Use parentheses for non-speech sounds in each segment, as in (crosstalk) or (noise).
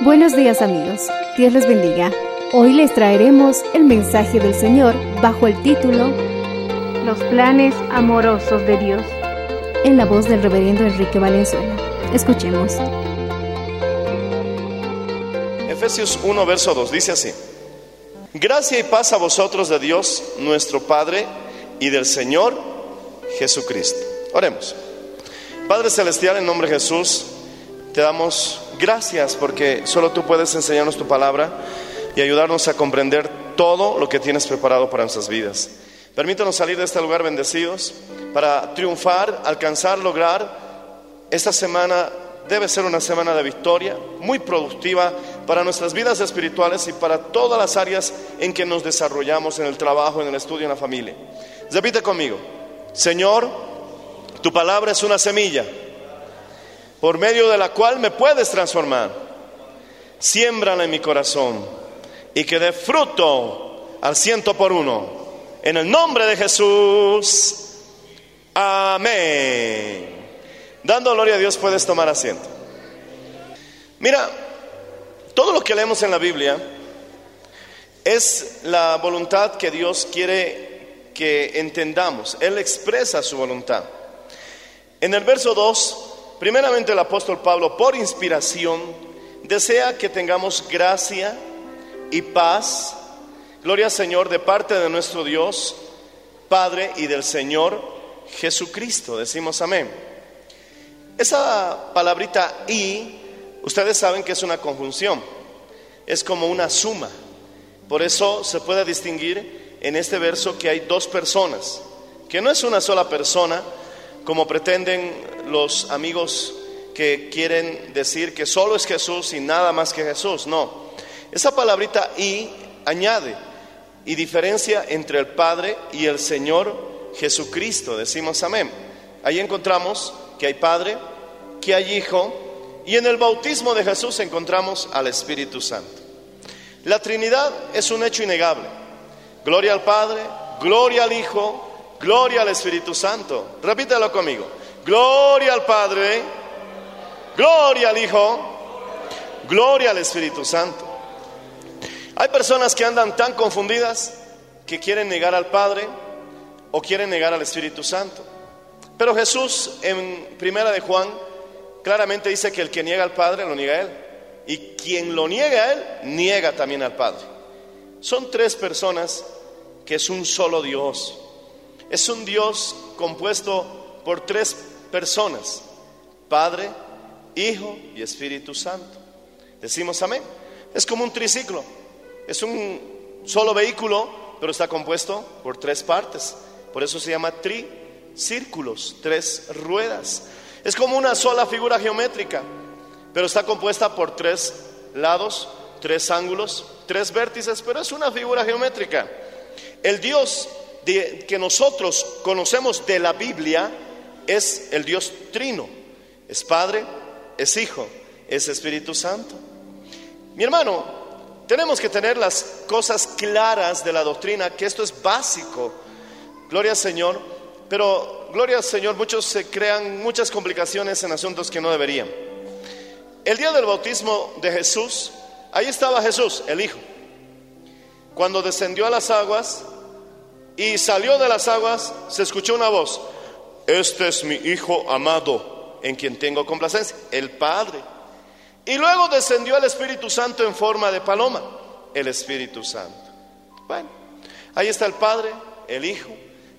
Buenos días amigos, Dios les bendiga. Hoy les traeremos el mensaje del Señor bajo el título Los planes amorosos de Dios, en la voz del reverendo Enrique Valenzuela. Escuchemos. Efesios 1, verso 2 dice así. Gracia y paz a vosotros de Dios, nuestro Padre, y del Señor Jesucristo. Oremos. Padre Celestial, en nombre de Jesús, te damos gracias porque solo tú puedes enseñarnos tu palabra y ayudarnos a comprender todo lo que tienes preparado para nuestras vidas. Permítanos salir de este lugar bendecidos para triunfar, alcanzar, lograr esta semana debe ser una semana de victoria, muy productiva para nuestras vidas espirituales y para todas las áreas en que nos desarrollamos en el trabajo, en el estudio, en la familia. Repite conmigo, Señor, tu palabra es una semilla por medio de la cual me puedes transformar. Siémbrala en mi corazón y que dé fruto al ciento por uno. En el nombre de Jesús. Amén. Dando gloria a Dios puedes tomar asiento. Mira, todo lo que leemos en la Biblia es la voluntad que Dios quiere que entendamos. Él expresa su voluntad. En el verso 2, primeramente el apóstol Pablo, por inspiración, desea que tengamos gracia y paz, gloria al Señor, de parte de nuestro Dios, Padre y del Señor Jesucristo. Decimos amén. Esa palabrita y, ustedes saben que es una conjunción, es como una suma. Por eso se puede distinguir en este verso que hay dos personas, que no es una sola persona, como pretenden los amigos que quieren decir que solo es Jesús y nada más que Jesús. No, esa palabrita y añade y diferencia entre el Padre y el Señor Jesucristo. Decimos amén. Ahí encontramos que hay Padre, que hay Hijo, y en el bautismo de Jesús encontramos al Espíritu Santo. La Trinidad es un hecho innegable. Gloria al Padre, gloria al Hijo, gloria al Espíritu Santo. Repítelo conmigo. Gloria al Padre, gloria al Hijo, gloria al Espíritu Santo. Hay personas que andan tan confundidas que quieren negar al Padre o quieren negar al Espíritu Santo. Pero Jesús en Primera de Juan claramente dice que el que niega al Padre lo niega a Él. Y quien lo niega a Él, niega también al Padre. Son tres personas que es un solo Dios. Es un Dios compuesto por tres personas, Padre, Hijo y Espíritu Santo. Decimos amén. Es como un triciclo. Es un solo vehículo, pero está compuesto por tres partes. Por eso se llama tricírculos, tres ruedas. Es como una sola figura geométrica, pero está compuesta por tres lados, tres ángulos, tres vértices, pero es una figura geométrica. El Dios que nosotros conocemos de la Biblia es el Dios trino. Es Padre, es Hijo, es Espíritu Santo. Mi hermano, tenemos que tener las cosas claras de la doctrina, que esto es básico. Gloria al Señor. Pero, gloria al Señor, muchos se crean muchas complicaciones en asuntos que no deberían. El día del bautismo de Jesús, ahí estaba Jesús, el Hijo. Cuando descendió a las aguas y salió de las aguas, se escuchó una voz. Este es mi Hijo amado, en quien tengo complacencia, el Padre. Y luego descendió el Espíritu Santo en forma de paloma, el Espíritu Santo. Bueno, ahí está el Padre, el Hijo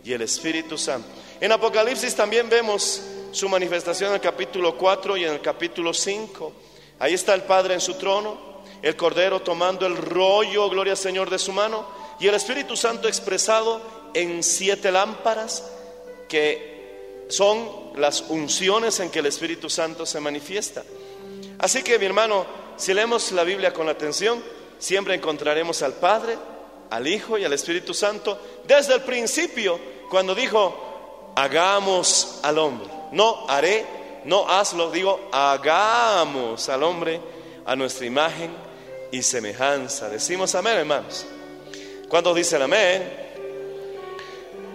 y el Espíritu Santo. En Apocalipsis también vemos su manifestación en el capítulo 4 y en el capítulo 5. Ahí está el Padre en su trono, el Cordero tomando el rollo, gloria al Señor, de su mano, y el Espíritu Santo expresado en siete lámparas que son las unciones en que el Espíritu Santo se manifiesta. Así que mi hermano, si leemos la Biblia con atención, siempre encontraremos al Padre, al Hijo y al Espíritu Santo desde el principio, cuando dijo, hagamos al hombre. No haré, no hazlo, digo, hagamos al hombre a nuestra imagen y semejanza. Decimos amén, hermanos. Cuando dicen amén?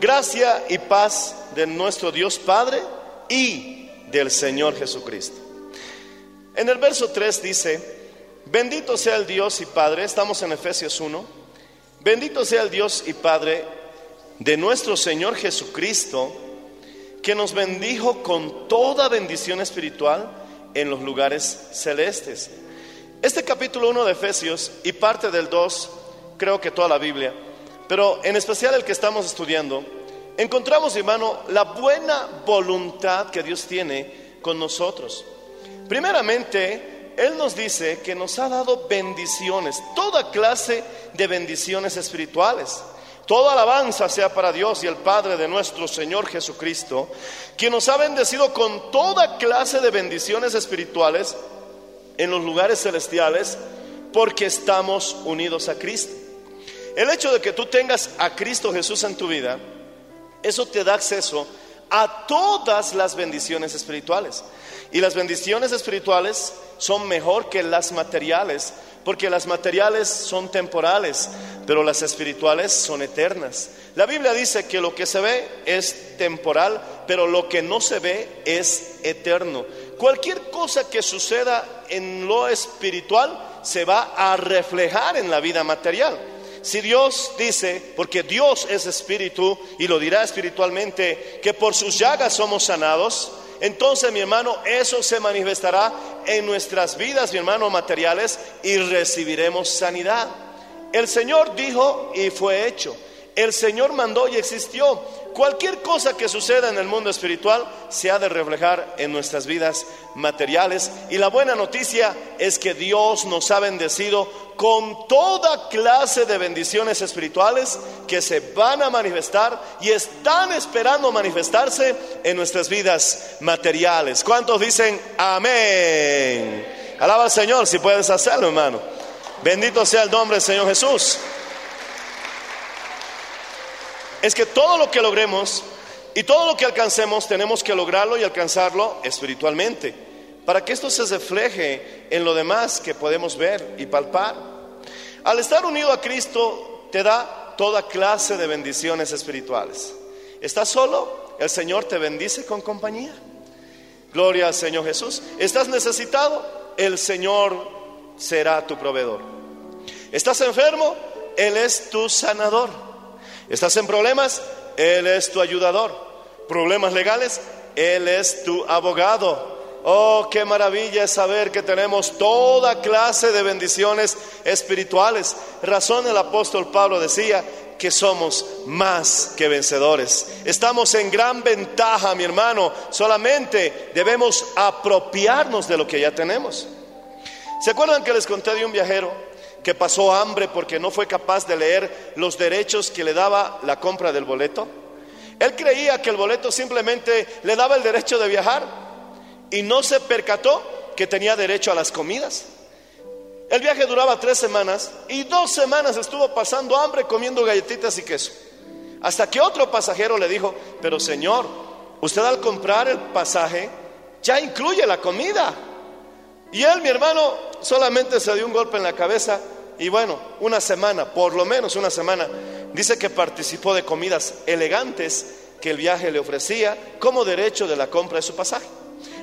Gracia y paz de nuestro Dios Padre y del Señor Jesucristo. En el verso 3 dice, bendito sea el Dios y Padre, estamos en Efesios 1, bendito sea el Dios y Padre de nuestro Señor Jesucristo, que nos bendijo con toda bendición espiritual en los lugares celestes. Este capítulo 1 de Efesios y parte del 2, creo que toda la Biblia, pero en especial el que estamos estudiando, encontramos, hermano, la buena voluntad que Dios tiene con nosotros. Primeramente, Él nos dice que nos ha dado bendiciones, toda clase de bendiciones espirituales. Toda alabanza sea para Dios y el Padre de nuestro Señor Jesucristo, quien nos ha bendecido con toda clase de bendiciones espirituales en los lugares celestiales, porque estamos unidos a Cristo. El hecho de que tú tengas a Cristo Jesús en tu vida, eso te da acceso a todas las bendiciones espirituales. Y las bendiciones espirituales son mejor que las materiales, porque las materiales son temporales, pero las espirituales son eternas. La Biblia dice que lo que se ve es temporal, pero lo que no se ve es eterno. Cualquier cosa que suceda en lo espiritual se va a reflejar en la vida material. Si Dios dice, porque Dios es espíritu y lo dirá espiritualmente, que por sus llagas somos sanados, entonces mi hermano, eso se manifestará en nuestras vidas, mi hermano, materiales y recibiremos sanidad. El Señor dijo y fue hecho. El Señor mandó y existió. Cualquier cosa que suceda en el mundo espiritual se ha de reflejar en nuestras vidas materiales. Y la buena noticia es que Dios nos ha bendecido con toda clase de bendiciones espirituales que se van a manifestar y están esperando manifestarse en nuestras vidas materiales. ¿Cuántos dicen amén? Alaba al Señor si puedes hacerlo, hermano. Bendito sea el nombre del Señor Jesús es que todo lo que logremos y todo lo que alcancemos tenemos que lograrlo y alcanzarlo espiritualmente, para que esto se refleje en lo demás que podemos ver y palpar. Al estar unido a Cristo te da toda clase de bendiciones espirituales. ¿Estás solo? El Señor te bendice con compañía. Gloria al Señor Jesús. ¿Estás necesitado? El Señor será tu proveedor. ¿Estás enfermo? Él es tu sanador. ¿Estás en problemas? Él es tu ayudador. ¿Problemas legales? Él es tu abogado. Oh, qué maravilla es saber que tenemos toda clase de bendiciones espirituales. Razón el apóstol Pablo decía que somos más que vencedores. Estamos en gran ventaja, mi hermano. Solamente debemos apropiarnos de lo que ya tenemos. ¿Se acuerdan que les conté de un viajero que pasó hambre porque no fue capaz de leer los derechos que le daba la compra del boleto? Él creía que el boleto simplemente le daba el derecho de viajar y no se percató que tenía derecho a las comidas. El viaje duraba tres semanas y dos semanas estuvo pasando hambre comiendo galletitas y queso. Hasta que otro pasajero le dijo, pero señor, usted al comprar el pasaje ya incluye la comida. Y él, mi hermano, solamente se dio un golpe en la cabeza y bueno, una semana, por lo menos una semana, dice que participó de comidas elegantes que el viaje le ofrecía como derecho de la compra de su pasaje.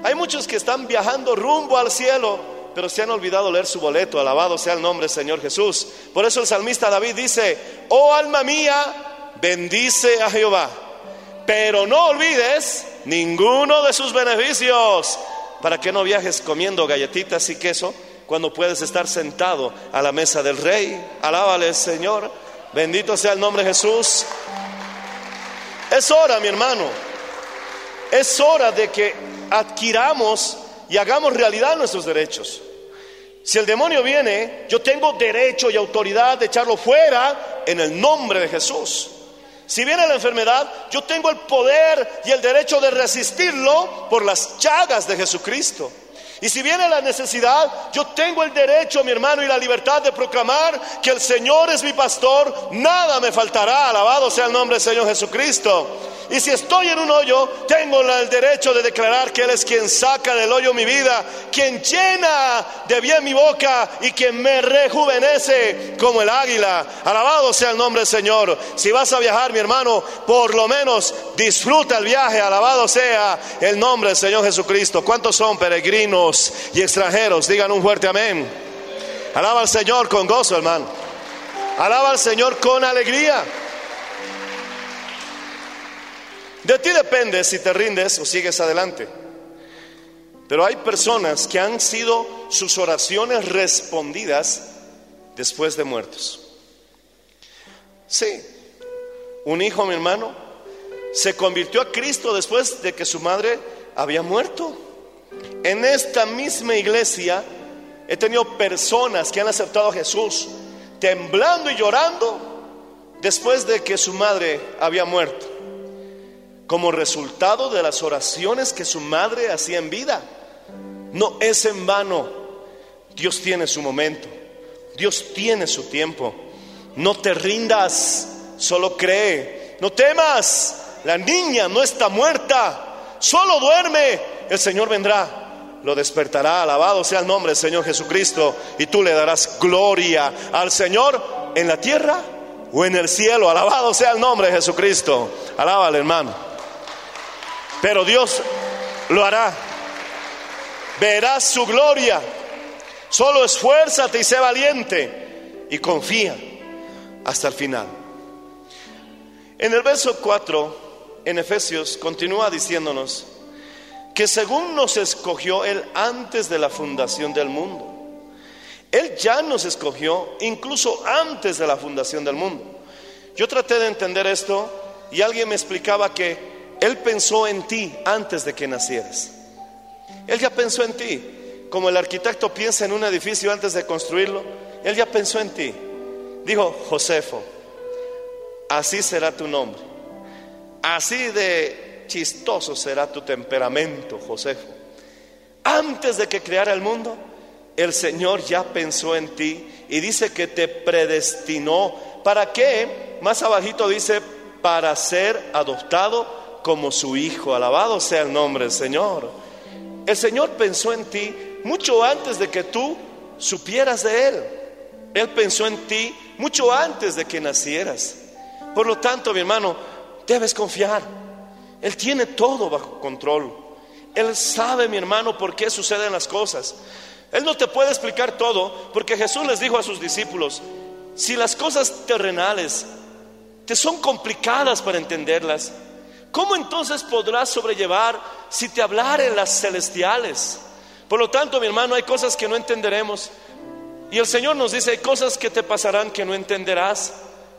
Hay muchos que están viajando rumbo al cielo, pero se han olvidado leer su boleto. Alabado sea el nombre del Señor Jesús. Por eso el salmista David dice, oh alma mía, bendice a Jehová, pero no olvides ninguno de sus beneficios, para que no viajes comiendo galletitas y queso cuando puedes estar sentado a la mesa del rey. Alábale, Señor. Bendito sea el nombre de Jesús. Es hora, mi hermano. Es hora de que adquiramos y hagamos realidad nuestros derechos. Si el demonio viene, yo tengo derecho y autoridad de echarlo fuera en el nombre de Jesús. Si viene la enfermedad, yo tengo el poder y el derecho de resistirlo por las llagas de Jesucristo. Y si viene la necesidad, yo tengo el derecho, mi hermano, y la libertad de proclamar que el Señor es mi pastor, nada me faltará, alabado sea el nombre del Señor Jesucristo. Y si estoy en un hoyo, tengo el derecho de declarar que Él es quien saca del hoyo mi vida, quien llena de bien mi boca y quien me rejuvenece como el águila. Alabado sea el nombre del Señor. Si vas a viajar, mi hermano, por lo menos disfruta el viaje. Alabado sea el nombre del Señor Jesucristo. ¿Cuántos son peregrinos y extranjeros? Digan un fuerte amén. Alaba al Señor con gozo, hermano. Alaba al Señor con alegría. De ti depende si te rindes o sigues adelante. Pero hay personas que han sido sus oraciones respondidas después de muertos. Sí, un hijo, mi hermano, se convirtió a Cristo después de que su madre había muerto. En esta misma iglesia he tenido personas que han aceptado a Jesús temblando y llorando después de que su madre había muerto como resultado de las oraciones que su madre hacía en vida. No es en vano. Dios tiene su momento. Dios tiene su tiempo. No te rindas, solo cree. No temas, la niña no está muerta, solo duerme. El Señor vendrá lo despertará. Alabado sea el nombre del Señor Jesucristo. Y tú le darás gloria al Señor en la tierra o en el cielo. Alabado sea el nombre de Jesucristo. Alábale, hermano. Pero Dios lo hará. Verás su gloria. Solo esfuérzate y sé valiente y confía hasta el final. En el verso 4, en Efesios, continúa diciéndonos que según nos escogió Él antes de la fundación del mundo, Él ya nos escogió incluso antes de la fundación del mundo. Yo traté de entender esto y alguien me explicaba que él pensó en ti antes de que nacieras. Él ya pensó en ti. Como el arquitecto piensa en un edificio antes de construirlo, Él ya pensó en ti. Dijo, Josefo, así será tu nombre. Así de chistoso será tu temperamento, Josefo. Antes de que creara el mundo, el Señor ya pensó en ti y dice que te predestinó. ¿Para qué? Más abajito dice, para ser adoptado como su Hijo. Alabado sea el nombre del Señor. El Señor pensó en ti mucho antes de que tú supieras de Él. Él pensó en ti mucho antes de que nacieras. Por lo tanto, mi hermano, debes confiar. Él tiene todo bajo control. Él sabe, mi hermano, por qué suceden las cosas. Él no te puede explicar todo, porque Jesús les dijo a sus discípulos, si las cosas terrenales te son complicadas para entenderlas, ¿Cómo entonces podrás sobrellevar si te hablaren las celestiales? Por lo tanto, mi hermano, hay cosas que no entenderemos. Y el Señor nos dice, hay cosas que te pasarán que no entenderás.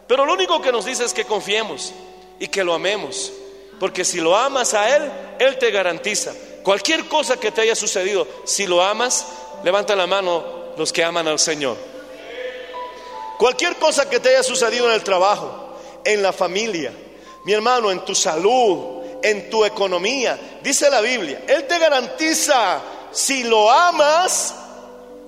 Pero lo único que nos dice es que confiemos y que lo amemos. Porque si lo amas a Él, Él te garantiza. Cualquier cosa que te haya sucedido, si lo amas, levanta la mano los que aman al Señor. Cualquier cosa que te haya sucedido en el trabajo, en la familia, mi hermano, en tu salud, en tu economía. Dice la Biblia, Él te garantiza, si lo amas,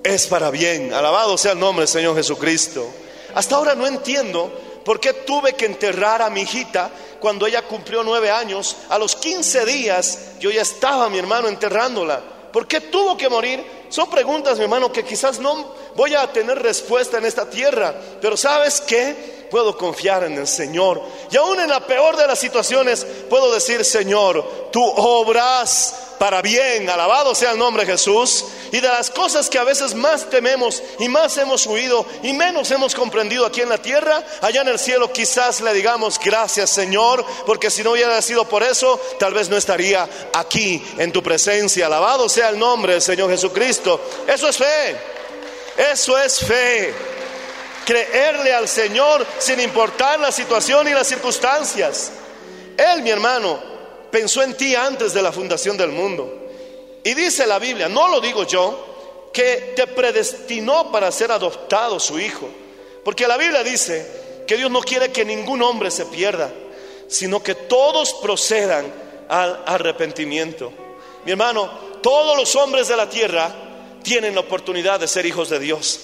es para bien. Alabado sea el nombre del Señor Jesucristo. Hasta ahora no entiendo por qué tuve que enterrar a mi hijita cuando ella cumplió nueve años. A los 15 días yo ya estaba, mi hermano, enterrándola. ¿Por qué tuvo que morir? Son preguntas, mi hermano, que quizás no voy a tener respuesta en esta tierra, pero ¿sabes qué? Puedo confiar en el Señor. Y aún en la peor de las situaciones, puedo decir, Señor, tú obras para bien, alabado sea el nombre de Jesús. Y de las cosas que a veces más tememos y más hemos huido y menos hemos comprendido aquí en la tierra, allá en el cielo quizás le digamos gracias Señor, porque si no hubiera sido por eso, tal vez no estaría aquí en tu presencia. Alabado sea el nombre del Señor Jesucristo. Eso es fe. Eso es fe. Creerle al Señor sin importar la situación y las circunstancias. Él, mi hermano, pensó en ti antes de la fundación del mundo. Y dice la Biblia, no lo digo yo, que te predestinó para ser adoptado su hijo. Porque la Biblia dice que Dios no quiere que ningún hombre se pierda, sino que todos procedan al arrepentimiento. Mi hermano, todos los hombres de la tierra tienen la oportunidad de ser hijos de Dios.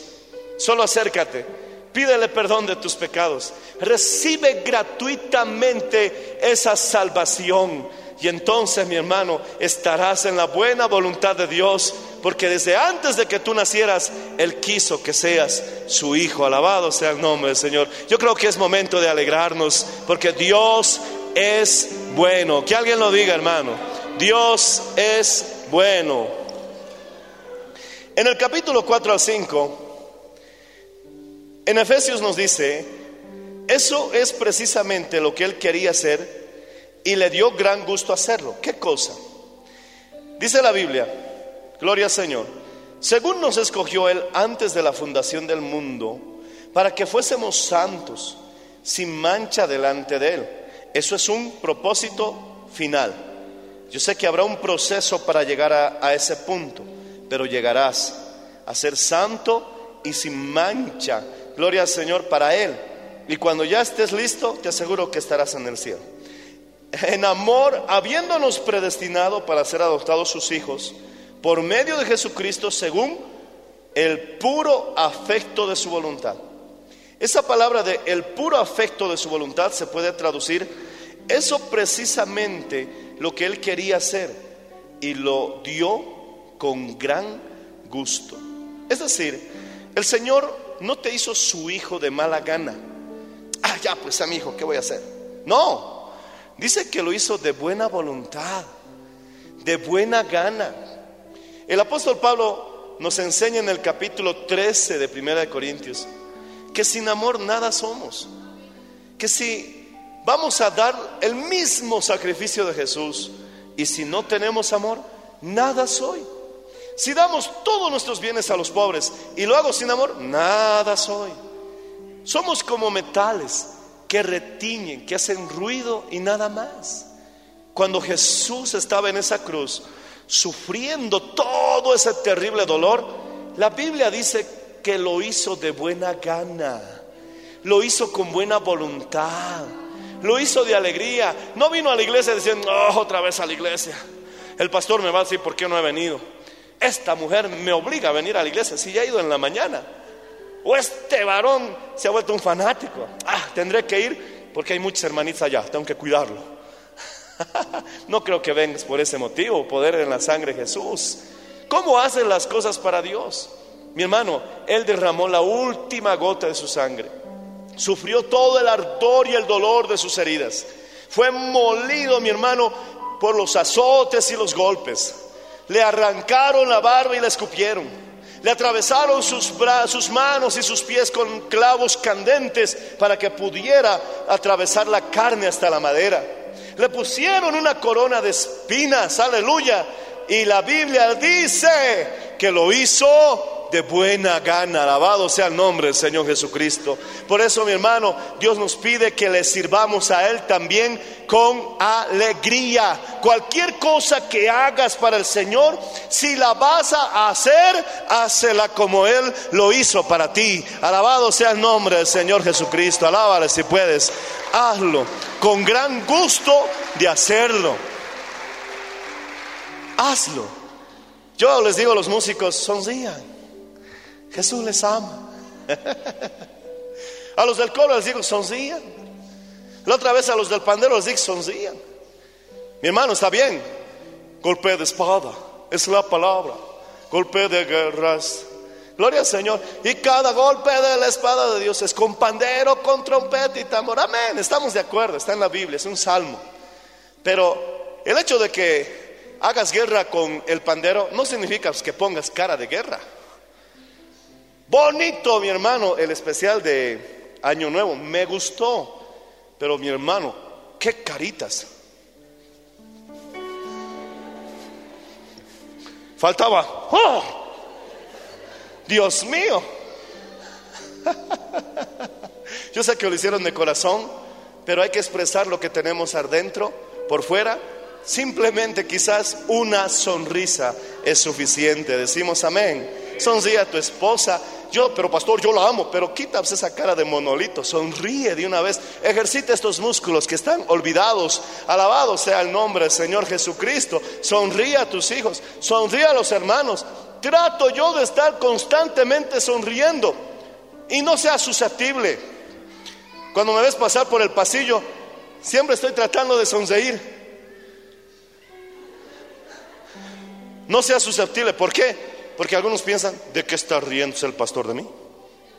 Solo acércate, pídele perdón de tus pecados, recibe gratuitamente esa salvación. Y entonces, mi hermano, estarás en la buena voluntad de Dios, porque desde antes de que tú nacieras, Él quiso que seas su hijo. Alabado sea el nombre del Señor. Yo creo que es momento de alegrarnos, porque Dios es bueno. Que alguien lo diga, hermano. Dios es bueno. En el capítulo 4 al 5, en Efesios nos dice, eso es precisamente lo que Él quería hacer y le dio gran gusto hacerlo. ¿Qué cosa? Dice la Biblia, gloria al Señor, según nos escogió Él antes de la fundación del mundo, para que fuésemos santos, sin mancha delante de Él. Eso es un propósito final. Yo sé que habrá un proceso para llegar a, a ese punto, pero llegarás a ser santo y sin mancha. Gloria al Señor para Él. Y cuando ya estés listo, te aseguro que estarás en el cielo en amor, habiéndonos predestinado para ser adoptados sus hijos, por medio de Jesucristo, según el puro afecto de su voluntad. Esa palabra de el puro afecto de su voluntad se puede traducir, eso precisamente lo que él quería hacer y lo dio con gran gusto. Es decir, el Señor no te hizo su hijo de mala gana. Ah, ya, pues a mi hijo, ¿qué voy a hacer? No, Dice que lo hizo de buena voluntad, de buena gana. El apóstol Pablo nos enseña en el capítulo 13 de Primera de Corintios que sin amor nada somos. Que si vamos a dar el mismo sacrificio de Jesús y si no tenemos amor, nada soy. Si damos todos nuestros bienes a los pobres y lo hago sin amor, nada soy. Somos como metales que retiñen, que hacen ruido y nada más. Cuando Jesús estaba en esa cruz, sufriendo todo ese terrible dolor, la Biblia dice que lo hizo de buena gana, lo hizo con buena voluntad, lo hizo de alegría. No vino a la iglesia diciendo, oh, otra vez a la iglesia. El pastor me va a decir por qué no he venido. Esta mujer me obliga a venir a la iglesia si ya he ido en la mañana. O este varón se ha vuelto un fanático. Ah, tendré que ir porque hay muchas hermanitas allá, tengo que cuidarlo. (laughs) no creo que vengas por ese motivo, poder en la sangre de Jesús. ¿Cómo hacen las cosas para Dios? Mi hermano, Él derramó la última gota de su sangre. Sufrió todo el ardor y el dolor de sus heridas. Fue molido, mi hermano, por los azotes y los golpes. Le arrancaron la barba y la escupieron. Le atravesaron sus, sus manos y sus pies con clavos candentes para que pudiera atravesar la carne hasta la madera. Le pusieron una corona de espinas, aleluya. Y la Biblia dice que lo hizo de buena gana. Alabado sea el nombre del Señor Jesucristo. Por eso, mi hermano, Dios nos pide que le sirvamos a Él también con alegría. Cualquier cosa que hagas para el Señor, si la vas a hacer, hácela como Él lo hizo para ti. Alabado sea el nombre del Señor Jesucristo. Alábale si puedes. Hazlo con gran gusto de hacerlo. Hazlo. Yo les digo a los músicos, sonrían. Jesús les ama. (laughs) A los del coro les digo, sonrían. La otra vez a los del pandero les digo, sonrían. Mi hermano, está bien. Golpe de espada, es la palabra. golpe de guerras. Gloria al Señor. Y cada golpe de la espada de Dios es con pandero, con trompeta y tambor. Amén. Estamos de acuerdo, está en la Biblia, es un salmo. Pero el hecho de que hagas guerra con el pandero no significa que pongas cara de guerra. Bonito, mi hermano, el especial de Año Nuevo. Me gustó. Pero mi hermano, qué caritas. Faltaba. ¡Oh! Dios mío. (laughs) Yo sé que lo hicieron de corazón, pero hay que expresar lo que tenemos adentro, por fuera. Simplemente quizás una sonrisa es suficiente. Decimos amén. Sonríe a tu esposa. Yo, pero pastor, yo la amo, pero quita esa cara de monolito, sonríe de una vez, ejercita estos músculos que están olvidados, alabado sea el nombre del Señor Jesucristo, sonríe a tus hijos, sonríe a los hermanos, trato yo de estar constantemente sonriendo y no sea susceptible. Cuando me ves pasar por el pasillo, siempre estoy tratando de sonreír. No sea susceptible, ¿por qué? Porque algunos piensan, ¿de qué está riéndose el pastor de mí?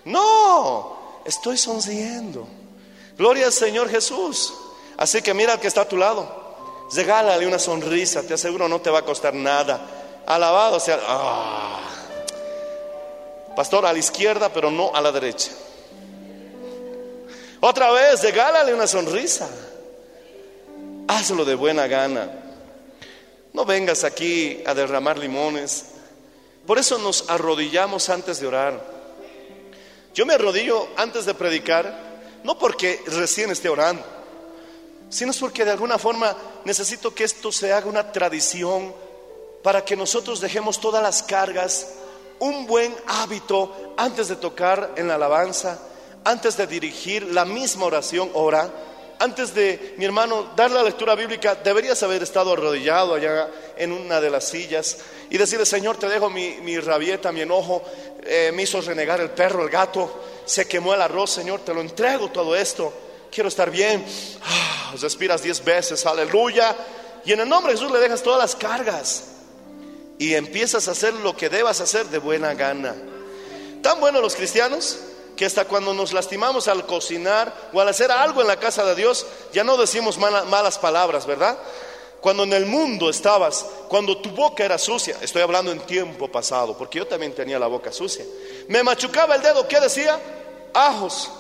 No, estoy sonriendo. Gloria al Señor Jesús. Así que mira al que está a tu lado. Regálale una sonrisa, te aseguro no te va a costar nada. Alabado sea. Ah. Pastor, a la izquierda, pero no a la derecha. Otra vez, regálale una sonrisa. Hazlo de buena gana. No vengas aquí a derramar limones por eso nos arrodillamos antes de orar. Yo me arrodillo antes de predicar, no porque recién esté orando, sino es porque de alguna forma necesito que esto se haga una tradición para que nosotros dejemos todas las cargas, un buen hábito antes de tocar en la alabanza, antes de dirigir la misma oración, ora antes de, mi hermano, dar la lectura bíblica, deberías haber estado arrodillado allá en una de las sillas y decirle, Señor, te dejo mi, rabieta, mi enojo, eh, me hizo renegar el perro, el gato, se quemó el arroz, Señor, te lo entrego todo esto, quiero estar bien. Ah, respiras diez veces, aleluya. Y en el nombre de Jesús le dejas todas las cargas y empiezas a hacer lo que debas hacer de buena gana. ¿Tan buenos los cristianos? Que hasta cuando nos lastimamos al cocinar o al hacer algo en la casa de Dios, ya no decimos malas palabras, ¿verdad? Cuando en el mundo estabas, cuando tu boca era sucia, estoy hablando en tiempo pasado, porque yo también tenía la boca sucia, me machucaba el dedo, ¿qué decía? Ajos,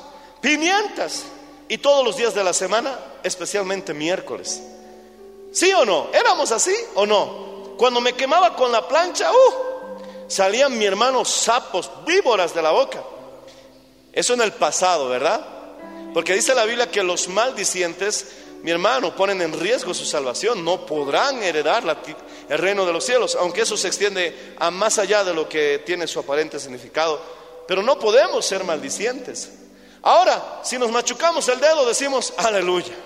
pimientas, y todos los días de la semana, especialmente miércoles. ¿Sí o no? ¿Éramos así o no? Cuando me quemaba con la plancha, uh, salían mi hermano sapos, víboras de la boca. Eso en el pasado, ¿verdad? Porque dice la Biblia que los maldicientes, mi hermano, ponen en riesgo su salvación, no podrán heredar el reino de los cielos, aunque eso se extiende a más allá de lo que tiene su aparente significado. Pero no podemos ser maldicientes. Ahora, si nos machucamos el dedo, decimos aleluya.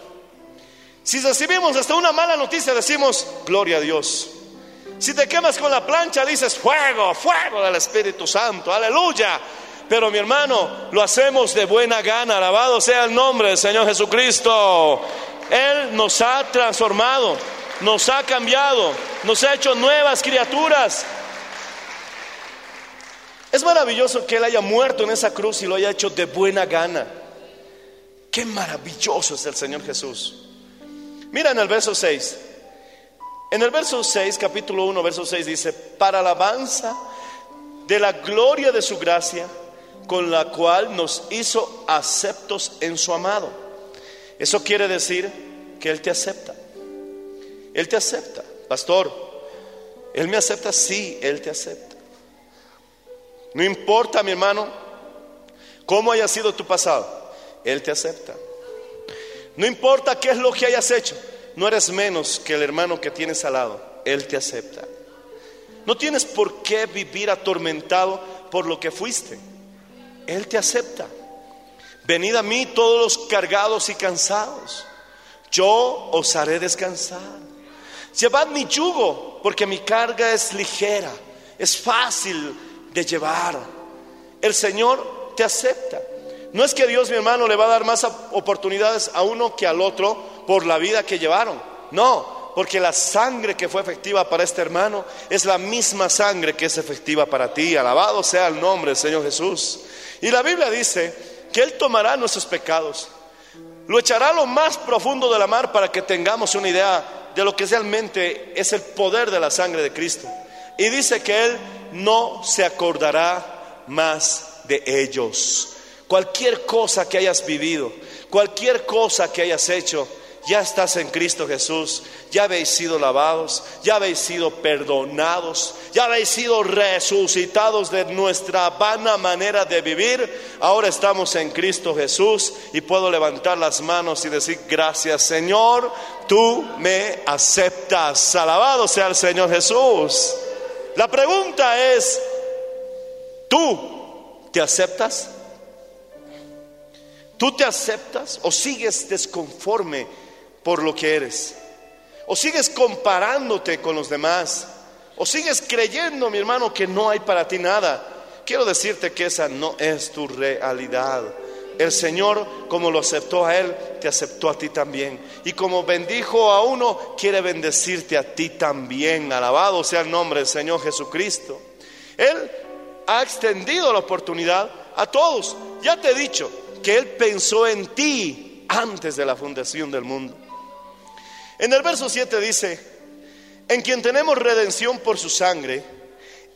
Si recibimos hasta una mala noticia, decimos gloria a Dios. Si te quemas con la plancha, dices fuego, fuego del Espíritu Santo, aleluya. Pero mi hermano, lo hacemos de buena gana, alabado sea el nombre del Señor Jesucristo. Él nos ha transformado, nos ha cambiado, nos ha hecho nuevas criaturas. Es maravilloso que Él haya muerto en esa cruz y lo haya hecho de buena gana. Qué maravilloso es el Señor Jesús. Mira en el verso 6. En el verso 6, capítulo 1, verso 6 dice, para alabanza de la gloria de su gracia con la cual nos hizo aceptos en su amado. Eso quiere decir que Él te acepta. Él te acepta. Pastor, Él me acepta, sí, Él te acepta. No importa, mi hermano, cómo haya sido tu pasado, Él te acepta. No importa qué es lo que hayas hecho, no eres menos que el hermano que tienes al lado, Él te acepta. No tienes por qué vivir atormentado por lo que fuiste. Él te acepta. Venid a mí todos los cargados y cansados. Yo os haré descansar. Llevad mi yugo, porque mi carga es ligera, es fácil de llevar. El Señor te acepta. No es que Dios, mi hermano, le va a dar más oportunidades a uno que al otro por la vida que llevaron. No, porque la sangre que fue efectiva para este hermano es la misma sangre que es efectiva para ti. Alabado sea el nombre del Señor Jesús. Y la Biblia dice que Él tomará nuestros pecados, lo echará a lo más profundo de la mar para que tengamos una idea de lo que realmente es el poder de la sangre de Cristo. Y dice que Él no se acordará más de ellos. Cualquier cosa que hayas vivido, cualquier cosa que hayas hecho, ya estás en Cristo Jesús, ya habéis sido lavados, ya habéis sido perdonados, ya habéis sido resucitados de nuestra vana manera de vivir. Ahora estamos en Cristo Jesús y puedo levantar las manos y decir, gracias Señor, tú me aceptas. Alabado sea el Señor Jesús. La pregunta es, ¿tú te aceptas? ¿Tú te aceptas o sigues desconforme por lo que eres? ¿O sigues comparándote con los demás? ¿O sigues creyendo, mi hermano, que no hay para ti nada? Quiero decirte que esa no es tu realidad. El Señor, como lo aceptó a Él, te aceptó a ti también. Y como bendijo a uno, quiere bendecirte a ti también. Alabado sea el nombre del Señor Jesucristo. Él ha extendido la oportunidad a todos. Ya te he dicho que Él pensó en ti antes de la fundación del mundo. En el verso 7 dice, en quien tenemos redención por su sangre,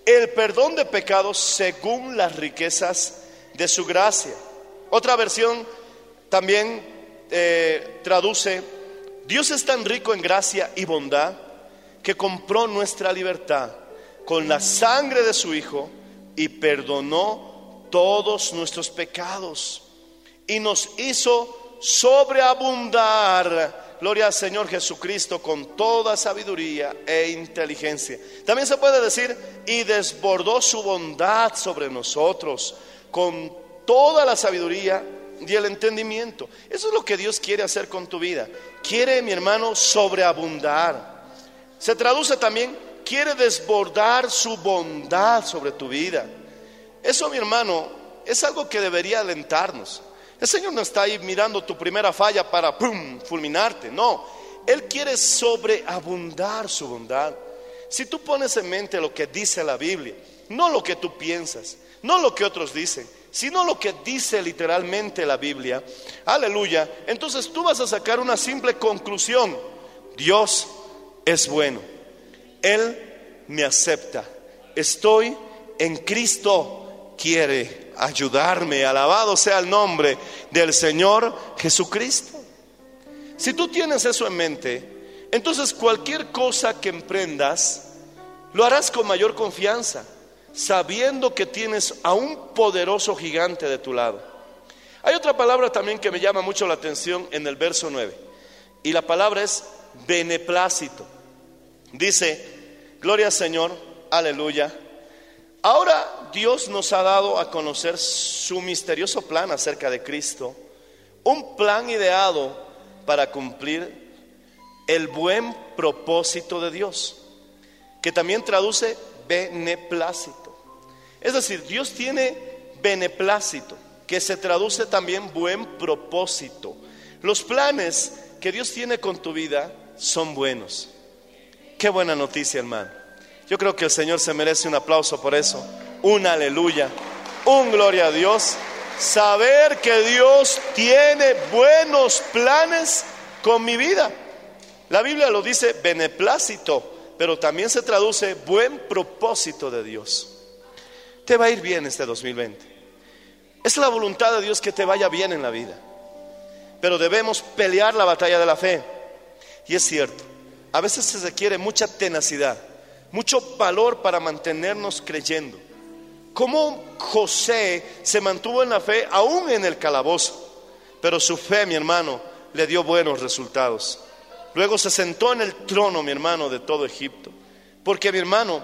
el perdón de pecados según las riquezas de su gracia. Otra versión también eh, traduce, Dios es tan rico en gracia y bondad que compró nuestra libertad con la sangre de su Hijo y perdonó todos nuestros pecados y nos hizo sobreabundar gloria al Señor Jesucristo con toda sabiduría e inteligencia. También se puede decir, y desbordó su bondad sobre nosotros con toda la sabiduría y el entendimiento. Eso es lo que Dios quiere hacer con tu vida. Quiere, mi hermano, sobreabundar. Se traduce también, quiere desbordar su bondad sobre tu vida. Eso, mi hermano, es algo que debería alentarnos. El Señor no está ahí mirando tu primera falla para fulminarte. No, Él quiere sobreabundar su bondad. Si tú pones en mente lo que dice la Biblia, no lo que tú piensas, no lo que otros dicen, sino lo que dice literalmente la Biblia, aleluya, entonces tú vas a sacar una simple conclusión. Dios es bueno. Él me acepta. Estoy en Cristo. Quiere ayudarme. Alabado sea el nombre del Señor Jesucristo. Si tú tienes eso en mente, entonces cualquier cosa que emprendas, lo harás con mayor confianza, sabiendo que tienes a un poderoso gigante de tu lado. Hay otra palabra también que me llama mucho la atención en el verso 9, y la palabra es beneplácito. Dice, gloria al Señor, aleluya. Ahora Dios nos ha dado a conocer su misterioso plan acerca de Cristo, un plan ideado para cumplir el buen propósito de Dios, que también traduce beneplácito. Es decir, Dios tiene beneplácito, que se traduce también buen propósito. Los planes que Dios tiene con tu vida son buenos. Qué buena noticia, hermano. Yo creo que el Señor se merece un aplauso por eso un aleluya, un gloria a Dios. Saber que Dios tiene buenos planes con mi vida. La Biblia lo dice beneplácito, pero también se traduce buen propósito de Dios. Te va a ir bien este 2020. Es la voluntad de Dios que te vaya bien en la vida. Pero debemos pelear la batalla de la fe. Y es cierto, a veces se requiere mucha tenacidad, mucho valor para mantenernos creyendo cómo José se mantuvo en la fe aún en el calabozo. Pero su fe, mi hermano, le dio buenos resultados. Luego se sentó en el trono, mi hermano, de todo Egipto. Porque, mi hermano,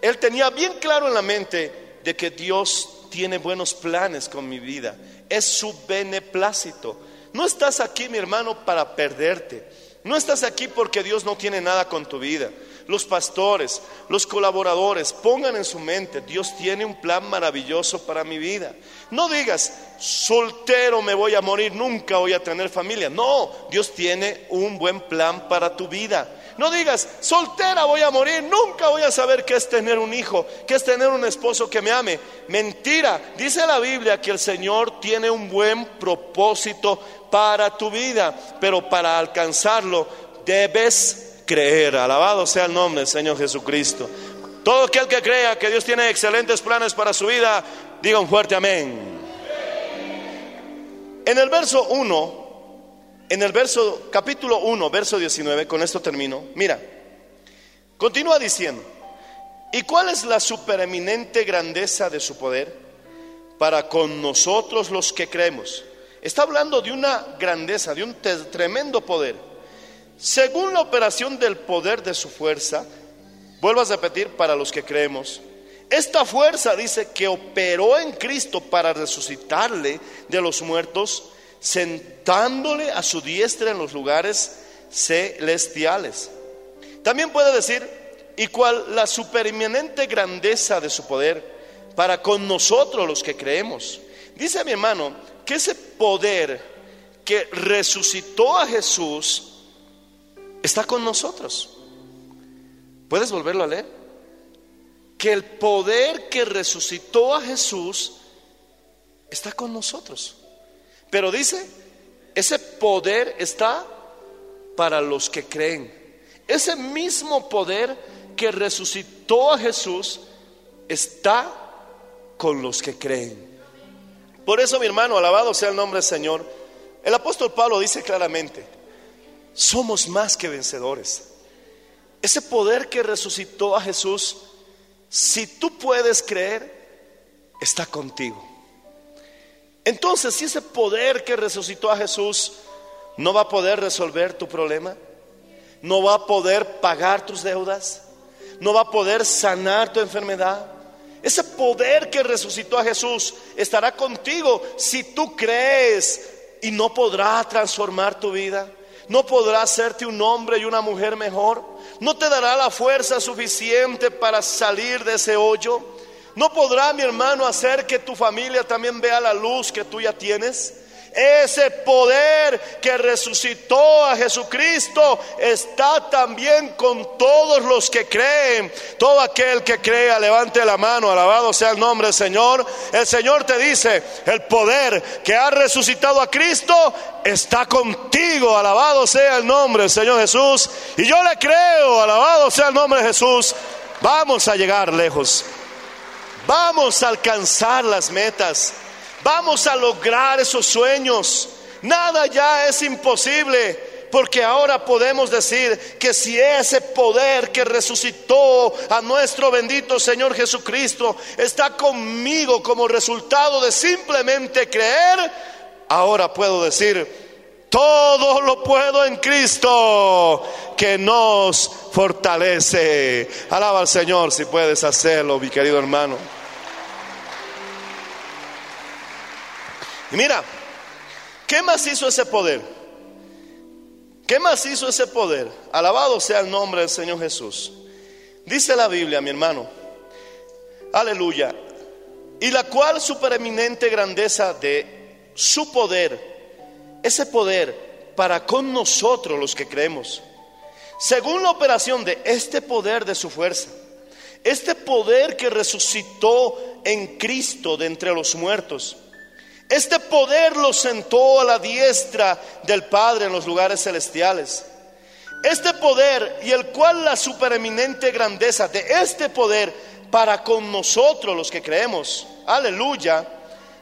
él tenía bien claro en la mente de que Dios tiene buenos planes con mi vida. Es su beneplácito. No estás aquí, mi hermano, para perderte. No estás aquí porque Dios no tiene nada con tu vida los pastores, los colaboradores, pongan en su mente, Dios tiene un plan maravilloso para mi vida. No digas, soltero me voy a morir, nunca voy a tener familia. No, Dios tiene un buen plan para tu vida. No digas, soltera voy a morir, nunca voy a saber qué es tener un hijo, qué es tener un esposo que me ame. Mentira, dice la Biblia que el Señor tiene un buen propósito para tu vida, pero para alcanzarlo debes creer. Alabado sea el nombre del Señor Jesucristo. Todo aquel que crea que Dios tiene excelentes planes para su vida, diga un fuerte amén. En el verso 1, en el verso capítulo 1, verso 19, con esto termino. Mira, continúa diciendo, ¿y cuál es la supereminente grandeza de su poder para con nosotros los que creemos? Está hablando de una grandeza, de un tremendo poder. Según la operación del poder de su fuerza, vuelvo a repetir para los que creemos, esta fuerza dice que operó en Cristo para resucitarle de los muertos, sentándole a su diestra en los lugares celestiales. También puede decir, y cuál la supereminente grandeza de su poder para con nosotros los que creemos. Dice mi hermano que ese poder que resucitó a Jesús está con nosotros. ¿Puedes volverlo a leer? Que el poder que resucitó a Jesús está con nosotros. Pero dice, ese poder está para los que creen. Ese mismo poder que resucitó a Jesús está con los que creen. Por eso, mi hermano, alabado sea el nombre del Señor, el apóstol Pablo dice claramente, somos más que vencedores. Ese poder que resucitó a Jesús, si tú puedes creer, está contigo. Entonces, si ese poder que resucitó a Jesús no va a poder resolver tu problema, no va a poder pagar tus deudas, no va a poder sanar tu enfermedad, ese poder que resucitó a Jesús estará contigo si tú crees y no podrá transformar tu vida, no podrá hacerte un hombre y una mujer mejor, no te dará la fuerza suficiente para salir de ese hoyo. ¿No podrá mi hermano hacer que tu familia también vea la luz que tú ya tienes? Ese poder que resucitó a Jesucristo está también con todos los que creen. Todo aquel que crea, levante la mano, alabado sea el nombre del Señor. El Señor te dice, el poder que ha resucitado a Cristo está contigo, alabado sea el nombre del Señor Jesús. Y yo le creo, alabado sea el nombre de Jesús. Vamos a llegar lejos. Vamos a alcanzar las metas. Vamos a lograr esos sueños. Nada ya es imposible. Porque ahora podemos decir que si ese poder que resucitó a nuestro bendito Señor Jesucristo está conmigo como resultado de simplemente creer, ahora puedo decir, todo lo puedo en Cristo que nos fortalece. Alaba al Señor si puedes hacerlo, mi querido hermano. Y mira, ¿qué más hizo ese poder? ¿Qué más hizo ese poder? Alabado sea el nombre del Señor Jesús. Dice la Biblia, mi hermano, aleluya, y la cual supereminente grandeza de su poder, ese poder para con nosotros los que creemos, según la operación de este poder de su fuerza, este poder que resucitó en Cristo de entre los muertos, este poder lo sentó a la diestra del Padre en los lugares celestiales. Este poder y el cual la supereminente grandeza de este poder para con nosotros los que creemos, aleluya,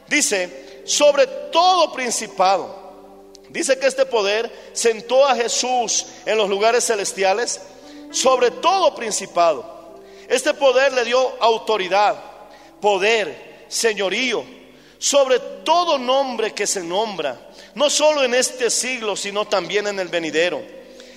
dice, sobre todo principado. Dice que este poder sentó a Jesús en los lugares celestiales, sobre todo principado. Este poder le dio autoridad, poder, señorío sobre todo nombre que se nombra, no solo en este siglo, sino también en el venidero.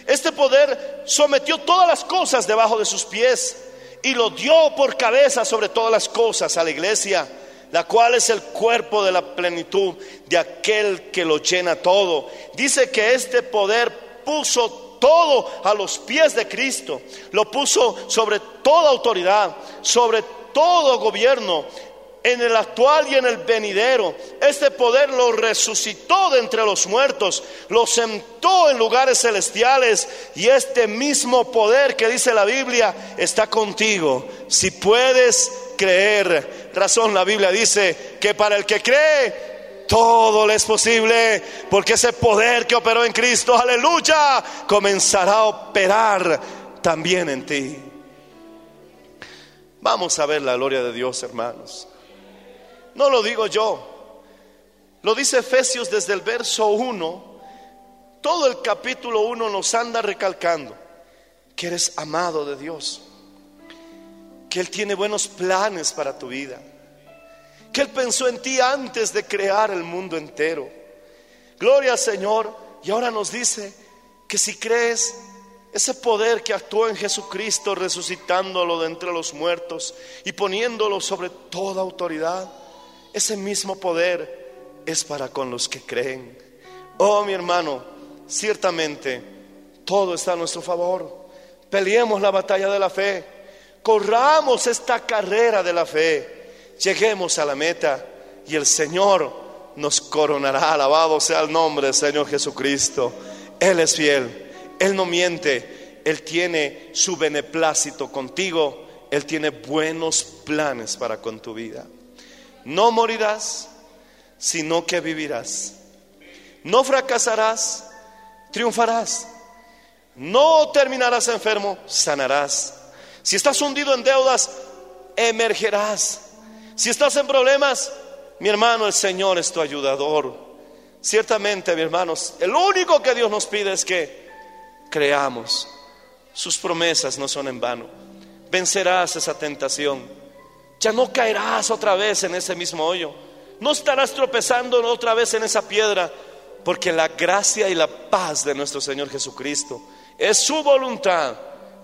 Este poder sometió todas las cosas debajo de sus pies y lo dio por cabeza sobre todas las cosas a la iglesia, la cual es el cuerpo de la plenitud de aquel que lo llena todo. Dice que este poder puso todo a los pies de Cristo, lo puso sobre toda autoridad, sobre todo gobierno en el actual y en el venidero. Este poder lo resucitó de entre los muertos, lo sentó en lugares celestiales y este mismo poder que dice la Biblia está contigo. Si puedes creer, razón la Biblia dice que para el que cree, todo le es posible, porque ese poder que operó en Cristo, aleluya, comenzará a operar también en ti. Vamos a ver la gloria de Dios, hermanos. No lo digo yo, lo dice Efesios desde el verso 1. Todo el capítulo 1 nos anda recalcando que eres amado de Dios, que Él tiene buenos planes para tu vida que Él pensó en ti antes de crear el mundo entero. Gloria al Señor. Y ahora nos dice que si crees ese poder que actuó en Jesucristo resucitándolo de entre los muertos y poniéndolo sobre toda autoridad, ese mismo poder es para con los que creen. Oh mi hermano, ciertamente todo está a nuestro favor. Peleemos la batalla de la fe, corramos esta carrera de la fe lleguemos a la meta y el Señor nos coronará. Alabado sea el nombre del Señor Jesucristo. Él es fiel, Él no miente, Él tiene su beneplácito contigo, Él tiene buenos planes para con tu vida. No morirás, sino que vivirás. No fracasarás, triunfarás. No terminarás enfermo, sanarás. Si estás hundido en deudas, emergerás. Si estás en problemas, mi hermano, el Señor es tu ayudador. Ciertamente, mi hermanos, el único que Dios nos pide es que creamos. Sus promesas no son en vano. Vencerás esa tentación. Ya no caerás otra vez en ese mismo hoyo. No estarás tropezando otra vez en esa piedra. Porque la gracia y la paz de nuestro Señor Jesucristo es su voluntad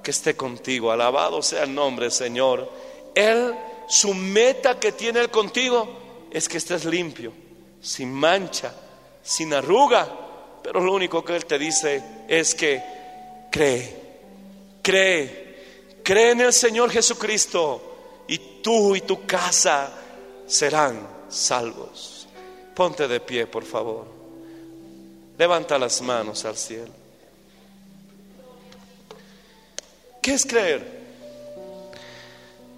que esté contigo. Alabado sea el nombre, Señor. Él su meta que tiene Él contigo es que estés limpio, sin mancha, sin arruga. Pero lo único que Él te dice es que cree, cree, cree en el Señor Jesucristo y tú y tu casa serán salvos. Ponte de pie, por favor. Levanta las manos al cielo. ¿Qué es creer?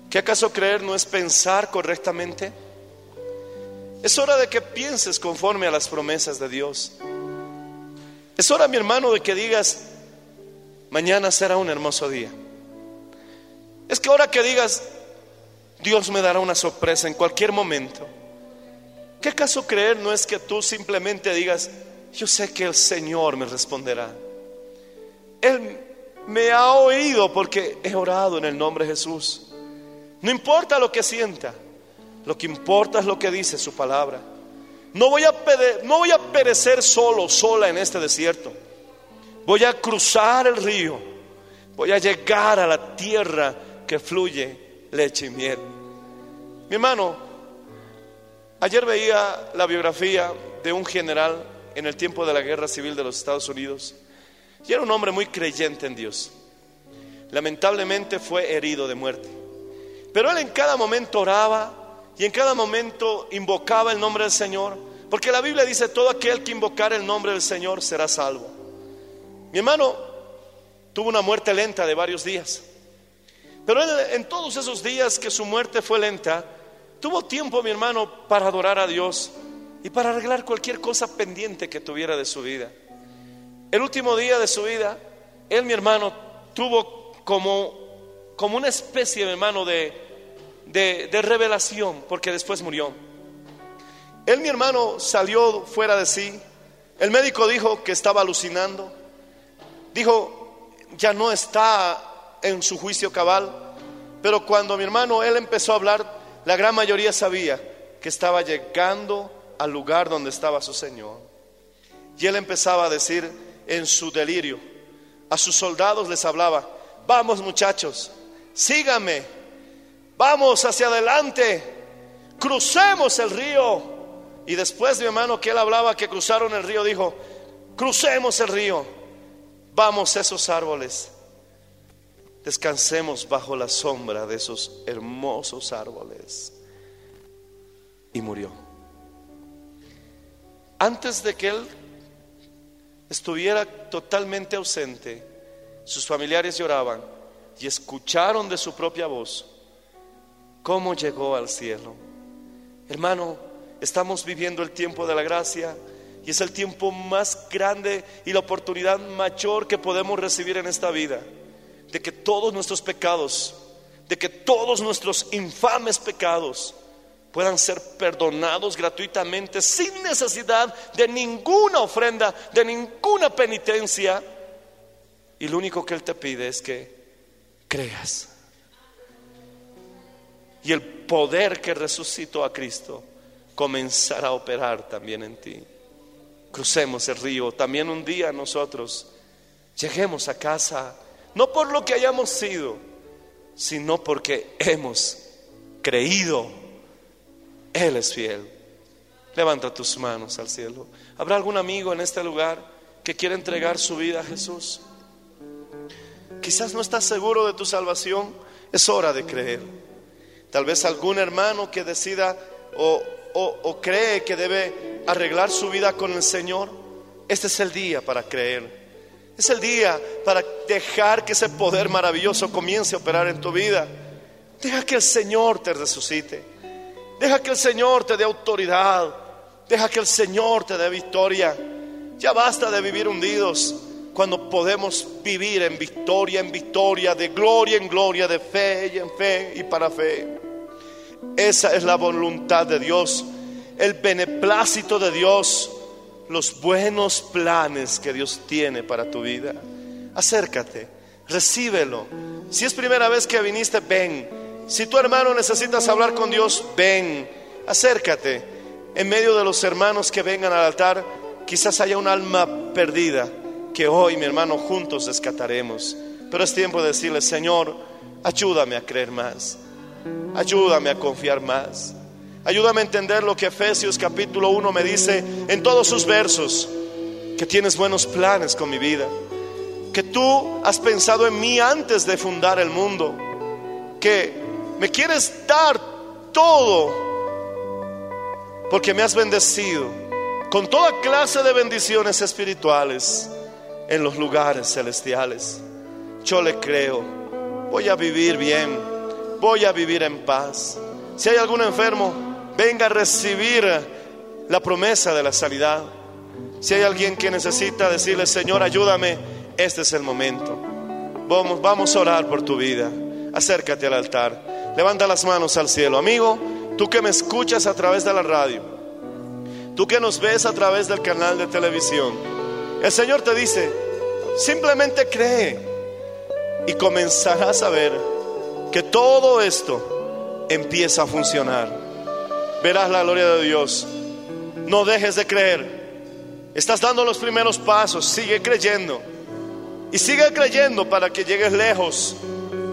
¿Qué acaso creer no es pensar correctamente? Es hora de que pienses conforme a las promesas de Dios. Es hora, mi hermano, de que digas, mañana será un hermoso día. Es que ahora que digas, Dios me dará una sorpresa en cualquier momento. ¿Qué acaso creer no es que tú simplemente digas, yo sé que el Señor me responderá? Él me ha oído porque he orado en el nombre de Jesús. No importa lo que sienta, lo que importa es lo que dice su palabra. No voy a, no voy a perecer solo, sola en este desierto. Voy a cruzar el río. Voy a llegar a la tierra que fluye leche y miel. Mi hermano, ayer veía la biografía de un general en el tiempo de la guerra civil de los Estados Unidos. Y era un hombre muy creyente en Dios. Lamentablemente fue herido de muerte. Pero él en cada momento oraba y en cada momento invocaba el nombre del Señor. Porque la Biblia dice, todo aquel que invocar el nombre del Señor será salvo. Mi hermano tuvo una muerte lenta de varios días. Pero en todos esos días que su muerte fue lenta, tuvo tiempo, mi hermano, para adorar a Dios y para arreglar cualquier cosa pendiente que tuviera de su vida. El último día de su vida, él, mi hermano, tuvo como como una especie, hermano, de, de, revelación, porque después murió. Él, mi hermano, salió fuera de sí. El médico dijo que estaba alucinando. Dijo, ya no está en su juicio cabal. Pero cuando mi hermano, él empezó a hablar, la gran mayoría sabía que estaba llegando al lugar donde estaba su Señor. Y él empezaba a decir en su delirio, a sus soldados les hablaba, vamos muchachos, sígame, vamos hacia adelante, crucemos el río. Y después, mi hermano, que él hablaba que cruzaron el río, dijo, crucemos el río, vamos esos árboles, descansemos bajo la sombra de esos hermosos árboles. y murió. Antes de que él estuviera totalmente ausente, sus familiares lloraban y escucharon de su propia voz cómo llegó al cielo. Hermano, estamos viviendo el tiempo de la gracia y es el tiempo más grande y la oportunidad mayor que podemos recibir en esta vida, de que todos nuestros pecados, de que todos nuestros infames pecados puedan ser perdonados gratuitamente sin necesidad de ninguna ofrenda, de ninguna penitencia. Y lo único que Él te pide es que creas. Y el poder que resucitó a Cristo comenzará a operar también en ti. Crucemos el río, también un día nosotros lleguemos a casa, no por lo que hayamos sido, sino porque hemos creído. Él es fiel. Levanta tus manos al cielo. ¿Habrá algún amigo en este lugar que quiera entregar su vida a Jesús? Quizás no estás seguro de tu salvación. Es hora de creer. Tal vez algún hermano que decida o, o cree que debe arreglar su vida con el Señor. Este es el día para creer. Es el día para dejar que ese poder maravilloso comience a operar en tu vida. Deja que el Señor te resucite. Deja que el Señor te dé autoridad. Deja que el Señor te dé victoria. Ya basta de vivir hundidos cuando podemos vivir en victoria en victoria, de gloria en gloria, de fe y en fe y para fe. Esa es la voluntad de Dios, el beneplácito de Dios, los buenos planes que Dios tiene para tu vida. Acércate, recíbelo. Si es primera vez que viniste, ven. Si tu hermano necesitas hablar con Dios, ven. Acércate. En medio de los hermanos que vengan al altar, quizás haya un alma perdida que hoy, mi hermano, juntos rescataremos. Pero es tiempo de decirle, Señor, ayúdame a creer más. Ayúdame a confiar más. Ayúdame a entender lo que Efesios capítulo 1 me dice en todos sus versos, que tienes buenos planes con mi vida, que tú has pensado en mí antes de fundar el mundo, que me quieres dar todo, porque me has bendecido con toda clase de bendiciones espirituales en los lugares celestiales. Yo le creo, voy a vivir bien, voy a vivir en paz. Si hay algún enfermo, venga a recibir la promesa de la sanidad. Si hay alguien que necesita decirle, Señor, ayúdame, este es el momento. Vamos, vamos a orar por tu vida. Acércate al altar. Levanta las manos al cielo. Amigo, tú que me escuchas a través de la radio, tú que nos ves a través del canal de televisión, el Señor te dice, simplemente cree y comenzarás a ver que todo esto empieza a funcionar. Verás la gloria de Dios. No dejes de creer. Estás dando los primeros pasos. Sigue creyendo. Y sigue creyendo para que llegues lejos.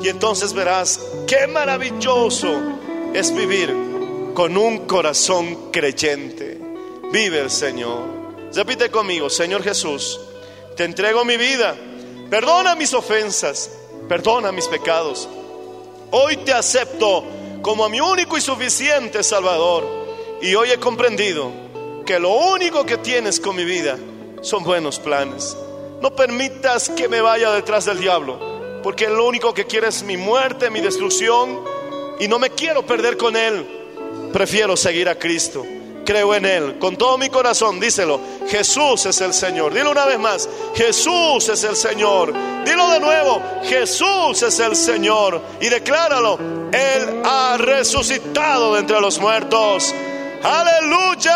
Y entonces verás qué maravilloso es vivir con un corazón creyente. Vive el Señor. Repite conmigo, Señor Jesús, te entrego mi vida. Perdona mis ofensas. Perdona mis pecados. Hoy te acepto como mi único y suficiente Salvador. Y hoy he comprendido que lo único que tienes con mi vida son buenos planes. No permitas que me vaya detrás del diablo, porque lo único que quiere es mi muerte, mi destrucción, y no me quiero perder con él. Prefiero seguir a Cristo. Creo en Él con todo mi corazón. Díselo, Jesús es el Señor. Dilo una vez más, Jesús es el Señor. Dilo de nuevo, Jesús es el Señor. Y decláralo, Él ha resucitado de entre los muertos. Aleluya.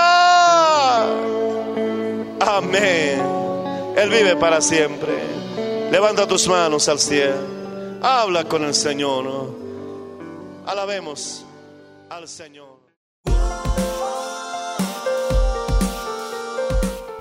Amén. Él vive para siempre. Levanta tus manos al cielo. Habla con el Señor. Alabemos al Señor.